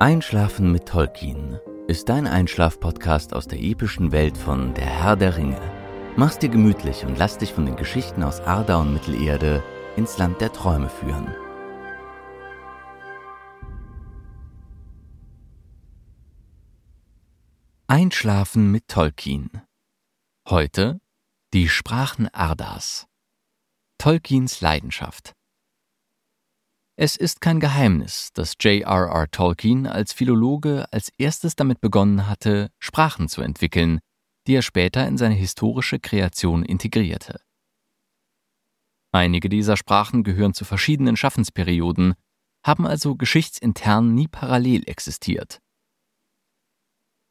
Einschlafen mit Tolkien ist dein Einschlaf-Podcast aus der epischen Welt von Der Herr der Ringe. Mach's dir gemütlich und lass dich von den Geschichten aus Arda und Mittelerde ins Land der Träume führen. Einschlafen mit Tolkien. Heute die Sprachen Ardas. Tolkiens Leidenschaft. Es ist kein Geheimnis, dass J.R.R. Tolkien als Philologe als erstes damit begonnen hatte, Sprachen zu entwickeln, die er später in seine historische Kreation integrierte. Einige dieser Sprachen gehören zu verschiedenen Schaffensperioden, haben also geschichtsintern nie parallel existiert.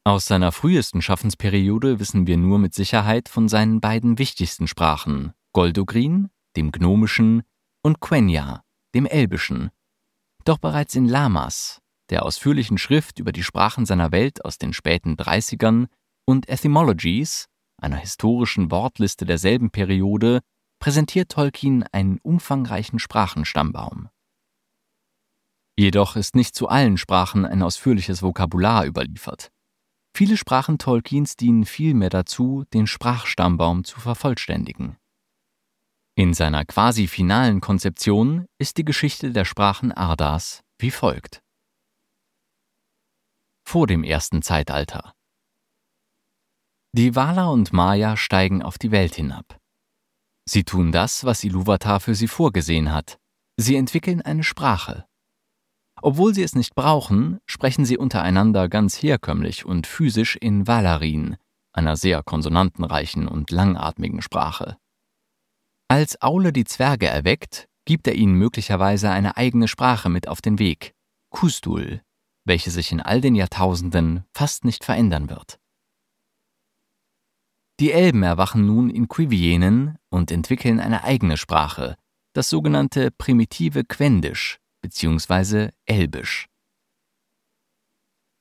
Aus seiner frühesten Schaffensperiode wissen wir nur mit Sicherheit von seinen beiden wichtigsten Sprachen, Goldogrin, dem Gnomischen, und Quenya, dem Elbischen. Doch bereits in Lamas, der ausführlichen Schrift über die Sprachen seiner Welt aus den späten 30ern, und Etymologies, einer historischen Wortliste derselben Periode, präsentiert Tolkien einen umfangreichen Sprachenstammbaum. Jedoch ist nicht zu allen Sprachen ein ausführliches Vokabular überliefert. Viele Sprachen Tolkiens dienen vielmehr dazu, den Sprachstammbaum zu vervollständigen. In seiner quasi finalen Konzeption ist die Geschichte der Sprachen Ardas wie folgt. Vor dem ersten Zeitalter. Die Wala und Maya steigen auf die Welt hinab. Sie tun das, was Iluvatar für sie vorgesehen hat. Sie entwickeln eine Sprache. Obwohl sie es nicht brauchen, sprechen sie untereinander ganz herkömmlich und physisch in Valarin, einer sehr konsonantenreichen und langatmigen Sprache. Als Aule die Zwerge erweckt, gibt er ihnen möglicherweise eine eigene Sprache mit auf den Weg, Kustul, welche sich in all den Jahrtausenden fast nicht verändern wird. Die Elben erwachen nun in Quivienen und entwickeln eine eigene Sprache, das sogenannte primitive Quendisch bzw. Elbisch.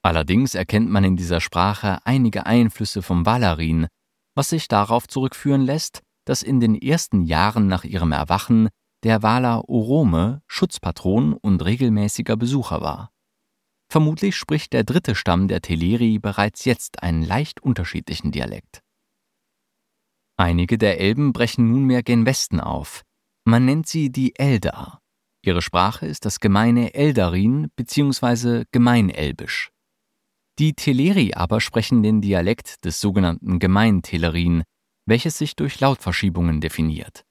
Allerdings erkennt man in dieser Sprache einige Einflüsse vom Valarin, was sich darauf zurückführen lässt, dass in den ersten Jahren nach ihrem Erwachen der Wala Orome Schutzpatron und regelmäßiger Besucher war. Vermutlich spricht der dritte Stamm der Teleri bereits jetzt einen leicht unterschiedlichen Dialekt. Einige der Elben brechen nunmehr gen Westen auf. Man nennt sie die Eldar. Ihre Sprache ist das gemeine Eldarin bzw. Gemeinelbisch. Die Teleri aber sprechen den Dialekt des sogenannten Gemeintelerin, welches sich durch Lautverschiebungen definiert.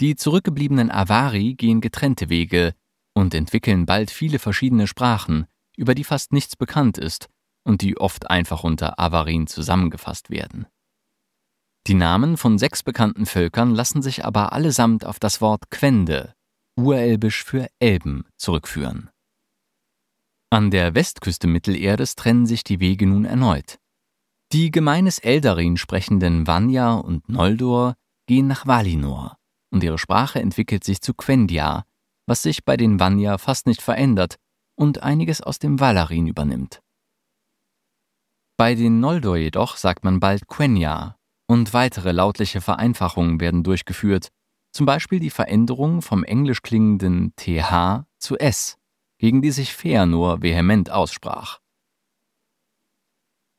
Die zurückgebliebenen Avari gehen getrennte Wege und entwickeln bald viele verschiedene Sprachen, über die fast nichts bekannt ist und die oft einfach unter Avarin zusammengefasst werden. Die Namen von sechs bekannten Völkern lassen sich aber allesamt auf das Wort Quende, urelbisch für Elben, zurückführen. An der Westküste Mittelerdes trennen sich die Wege nun erneut. Die gemeines Eldarin sprechenden Vanya und Noldor gehen nach Valinor und ihre Sprache entwickelt sich zu Quenya, was sich bei den Vanya fast nicht verändert und einiges aus dem Valarin übernimmt. Bei den Noldor jedoch sagt man bald Quenya und weitere lautliche Vereinfachungen werden durchgeführt, zum Beispiel die Veränderung vom englisch klingenden TH zu S, gegen die sich Feanor vehement aussprach.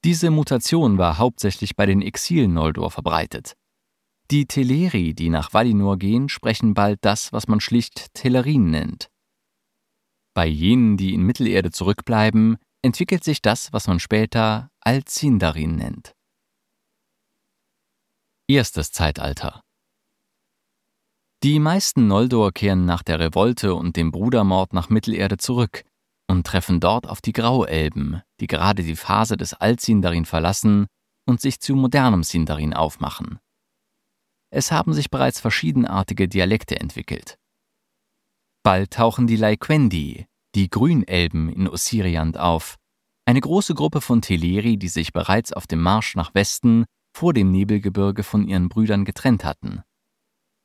Diese Mutation war hauptsächlich bei den Exil-Noldor verbreitet. Die Teleri, die nach Valinor gehen, sprechen bald das, was man schlicht Telerin nennt. Bei jenen, die in Mittelerde zurückbleiben, entwickelt sich das, was man später Alzindarin nennt. Erstes Zeitalter Die meisten Noldor kehren nach der Revolte und dem Brudermord nach Mittelerde zurück, und treffen dort auf die Grauelben, die gerade die Phase des Altsindarin verlassen und sich zu modernem Sindarin aufmachen. Es haben sich bereits verschiedenartige Dialekte entwickelt. Bald tauchen die Laikwendi, die Grünelben in Ossiriand auf, eine große Gruppe von Teleri, die sich bereits auf dem Marsch nach Westen vor dem Nebelgebirge von ihren Brüdern getrennt hatten.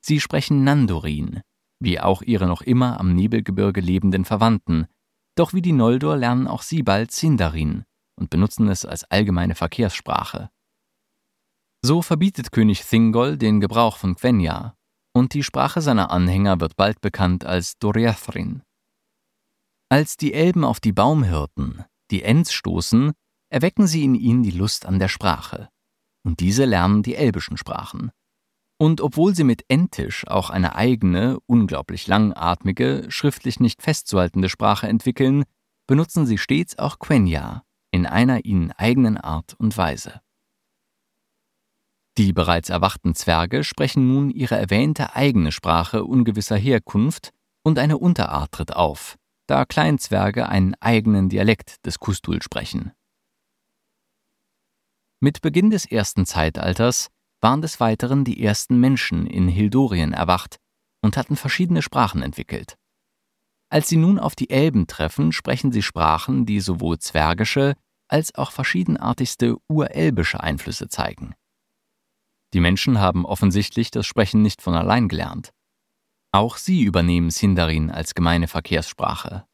Sie sprechen Nandorin, wie auch ihre noch immer am Nebelgebirge lebenden Verwandten, doch wie die Noldor lernen auch sie bald Sindarin und benutzen es als allgemeine Verkehrssprache. So verbietet König Thingol den Gebrauch von Quenya, und die Sprache seiner Anhänger wird bald bekannt als Doriathrin. Als die Elben auf die Baumhirten, die Ents, stoßen, erwecken sie in ihnen die Lust an der Sprache. Und diese lernen die elbischen Sprachen. Und obwohl sie mit Entisch auch eine eigene, unglaublich langatmige, schriftlich nicht festzuhaltende Sprache entwickeln, benutzen sie stets auch Quenya in einer ihnen eigenen Art und Weise. Die bereits erwachten Zwerge sprechen nun ihre erwähnte eigene Sprache ungewisser Herkunft und eine Unterart tritt auf, da Kleinzwerge einen eigenen Dialekt des Kustul sprechen. Mit Beginn des ersten Zeitalters waren des Weiteren die ersten Menschen in Hildorien erwacht und hatten verschiedene Sprachen entwickelt. Als sie nun auf die Elben treffen, sprechen sie Sprachen, die sowohl zwergische als auch verschiedenartigste urelbische Einflüsse zeigen. Die Menschen haben offensichtlich das Sprechen nicht von allein gelernt. Auch sie übernehmen Sindarin als gemeine Verkehrssprache.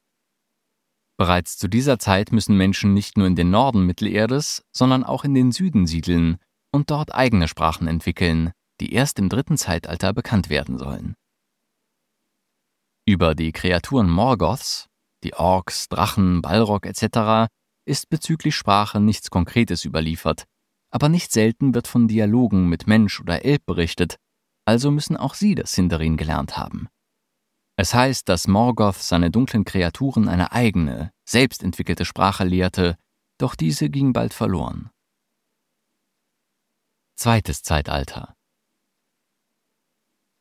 Bereits zu dieser Zeit müssen Menschen nicht nur in den Norden Mittelerdes, sondern auch in den Süden siedeln und dort eigene Sprachen entwickeln, die erst im dritten Zeitalter bekannt werden sollen. Über die Kreaturen Morgoths, die Orks, Drachen, Balrog etc., ist bezüglich Sprache nichts Konkretes überliefert, aber nicht selten wird von Dialogen mit Mensch oder Elb berichtet, also müssen auch sie das Sindarin gelernt haben. Es heißt, dass Morgoth seine dunklen Kreaturen eine eigene, selbstentwickelte Sprache lehrte, doch diese ging bald verloren. Zweites Zeitalter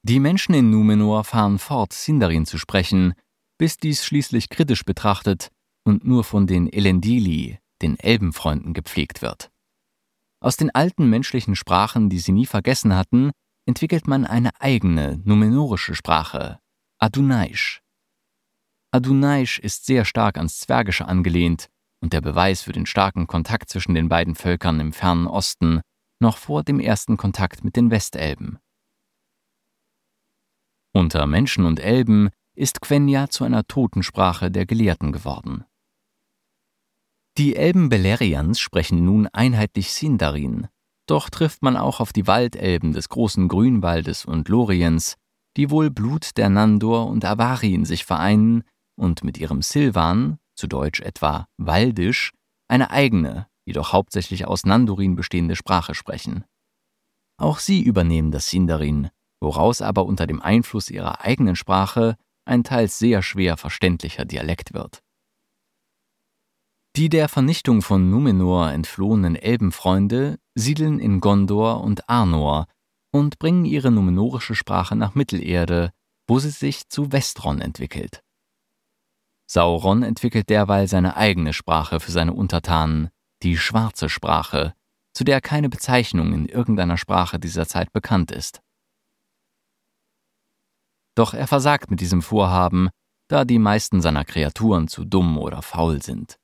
Die Menschen in Numenor fahren fort, Sindarin zu sprechen, bis dies schließlich kritisch betrachtet und nur von den Elendili, den Elbenfreunden, gepflegt wird. Aus den alten menschlichen Sprachen, die sie nie vergessen hatten, entwickelt man eine eigene numenorische Sprache, Adunaisch. Adunaisch ist sehr stark ans Zwergische angelehnt und der Beweis für den starken Kontakt zwischen den beiden Völkern im fernen Osten, noch vor dem ersten Kontakt mit den Westelben. Unter Menschen und Elben ist Quenya zu einer Totensprache der Gelehrten geworden. Die Elben Beleriands sprechen nun einheitlich Sindarin, doch trifft man auch auf die Waldelben des großen Grünwaldes und Loriens, die wohl Blut der Nandor und Avari sich vereinen und mit ihrem Silvan, zu Deutsch etwa Waldisch, eine eigene, jedoch hauptsächlich aus Nandorin bestehende Sprache sprechen. Auch sie übernehmen das Sindarin, woraus aber unter dem Einfluss ihrer eigenen Sprache ein teils sehr schwer verständlicher Dialekt wird. Die der Vernichtung von Numenor entflohenen Elbenfreunde siedeln in Gondor und Arnor und bringen ihre numenorische Sprache nach Mittelerde, wo sie sich zu Westron entwickelt. Sauron entwickelt derweil seine eigene Sprache für seine Untertanen, die schwarze Sprache, zu der keine Bezeichnung in irgendeiner Sprache dieser Zeit bekannt ist. Doch er versagt mit diesem Vorhaben, da die meisten seiner Kreaturen zu dumm oder faul sind.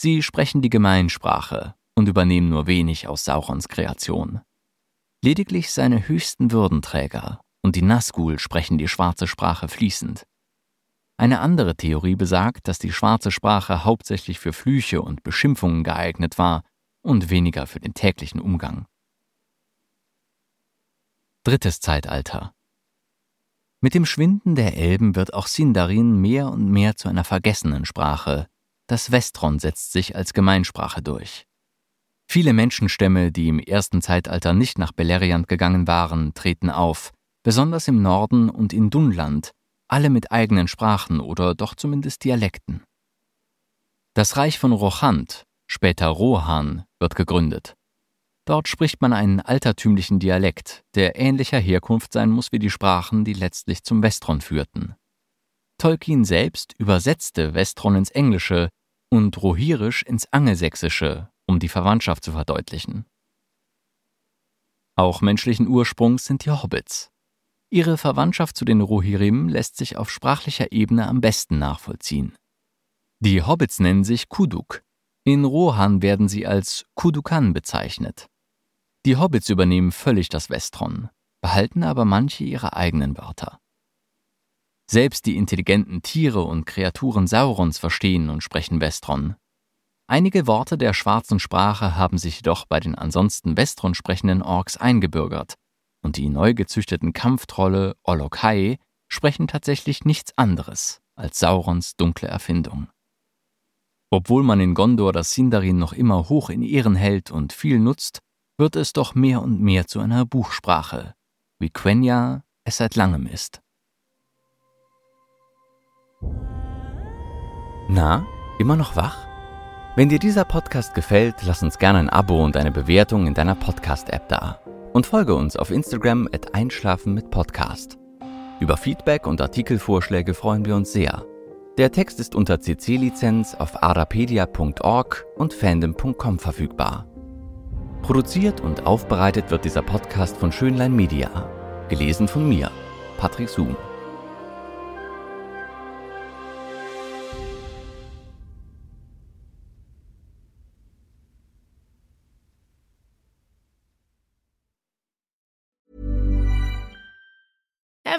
Sie sprechen die Gemeinsprache und übernehmen nur wenig aus Saurons Kreation. Lediglich seine höchsten Würdenträger und die Nazgul sprechen die schwarze Sprache fließend. Eine andere Theorie besagt, dass die schwarze Sprache hauptsächlich für Flüche und Beschimpfungen geeignet war und weniger für den täglichen Umgang. Drittes Zeitalter Mit dem Schwinden der Elben wird auch Sindarin mehr und mehr zu einer vergessenen Sprache, das Westron setzt sich als Gemeinsprache durch. Viele Menschenstämme, die im ersten Zeitalter nicht nach Beleriand gegangen waren, treten auf, besonders im Norden und in Dunland, alle mit eigenen Sprachen oder doch zumindest Dialekten. Das Reich von Rochant, später Rohan, wird gegründet. Dort spricht man einen altertümlichen Dialekt, der ähnlicher Herkunft sein muss wie die Sprachen, die letztlich zum Westron führten. Tolkien selbst übersetzte Westron ins Englische und Rohirisch ins Angelsächsische, um die Verwandtschaft zu verdeutlichen. Auch menschlichen Ursprungs sind die Hobbits. Ihre Verwandtschaft zu den Rohirrim lässt sich auf sprachlicher Ebene am besten nachvollziehen. Die Hobbits nennen sich Kuduk. In Rohan werden sie als Kudukan bezeichnet. Die Hobbits übernehmen völlig das Westron, behalten aber manche ihre eigenen Wörter. Selbst die intelligenten Tiere und Kreaturen Saurons verstehen und sprechen Westron. Einige Worte der schwarzen Sprache haben sich jedoch bei den ansonsten Westron sprechenden Orks eingebürgert, und die neu gezüchteten Kampftrolle Olokai sprechen tatsächlich nichts anderes als Saurons dunkle Erfindung. Obwohl man in Gondor das Sindarin noch immer hoch in Ehren hält und viel nutzt, wird es doch mehr und mehr zu einer Buchsprache, wie Quenya es seit langem ist. Na, immer noch wach? Wenn dir dieser Podcast gefällt, lass uns gerne ein Abo und eine Bewertung in deiner Podcast-App da. Und folge uns auf Instagram at Einschlafen mit Podcast. Über Feedback und Artikelvorschläge freuen wir uns sehr. Der Text ist unter CC-Lizenz auf arapedia.org und fandom.com verfügbar. Produziert und aufbereitet wird dieser Podcast von Schönlein Media. Gelesen von mir, Patrick Zoom.